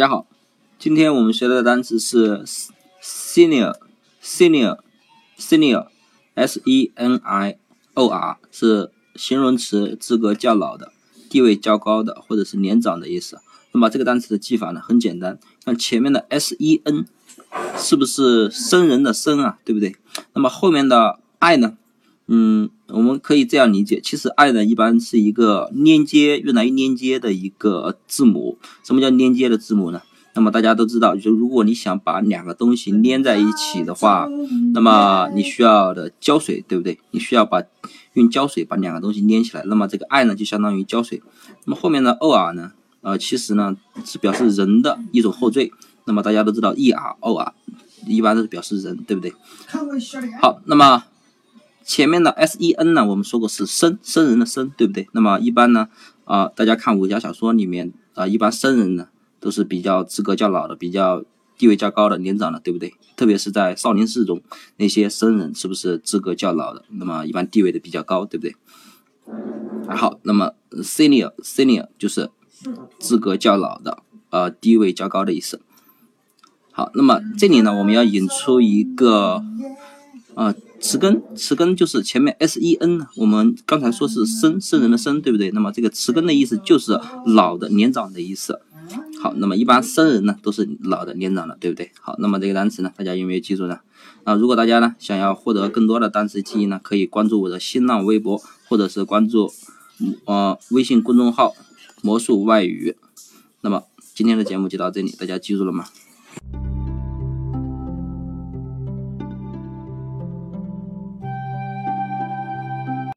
大家好，今天我们学的单词是 senior，senior，senior，s e n i o r 是形容词，资格较老的，地位较高的，或者是年长的意思。那么这个单词的记法呢，很简单，像前面的 s e n 是不是生人的生啊？对不对？那么后面的 i 呢？嗯，我们可以这样理解，其实 i 呢一般是一个连接，用来连接的一个字母。什么叫连接的字母呢？那么大家都知道，就如果你想把两个东西连在一起的话，那么你需要的胶水，对不对？你需要把用胶水把两个东西连起来。那么这个 i 呢就相当于胶水。那么后面的 o r 呢，呃，其实呢是表示人的一种后缀。那么大家都知道 e r o r 一般都是表示人，对不对？好，那么。前面的 S E N 呢，我们说过是生生人的生，对不对？那么一般呢，啊，大家看武侠小说里面啊，一般生人呢都是比较资格较老的，比较地位较高的，年长的，对不对？特别是在少林寺中，那些僧人是不是资格较老的？那么一般地位的比较高，对不对？好，那么 senior senior 就是资格较老的，呃，地位较高的意思。好，那么这里呢，我们要引出一个，啊。词根，词根就是前面 s e n 我们刚才说是生生人的生，对不对？那么这个词根的意思就是老的、年长的意思。好，那么一般生人呢都是老的、年长的，对不对？好，那么这个单词呢，大家有没有记住呢？啊，如果大家呢想要获得更多的单词记忆呢，可以关注我的新浪微博，或者是关注呃微信公众号魔术外语。那么今天的节目就到这里，大家记住了吗？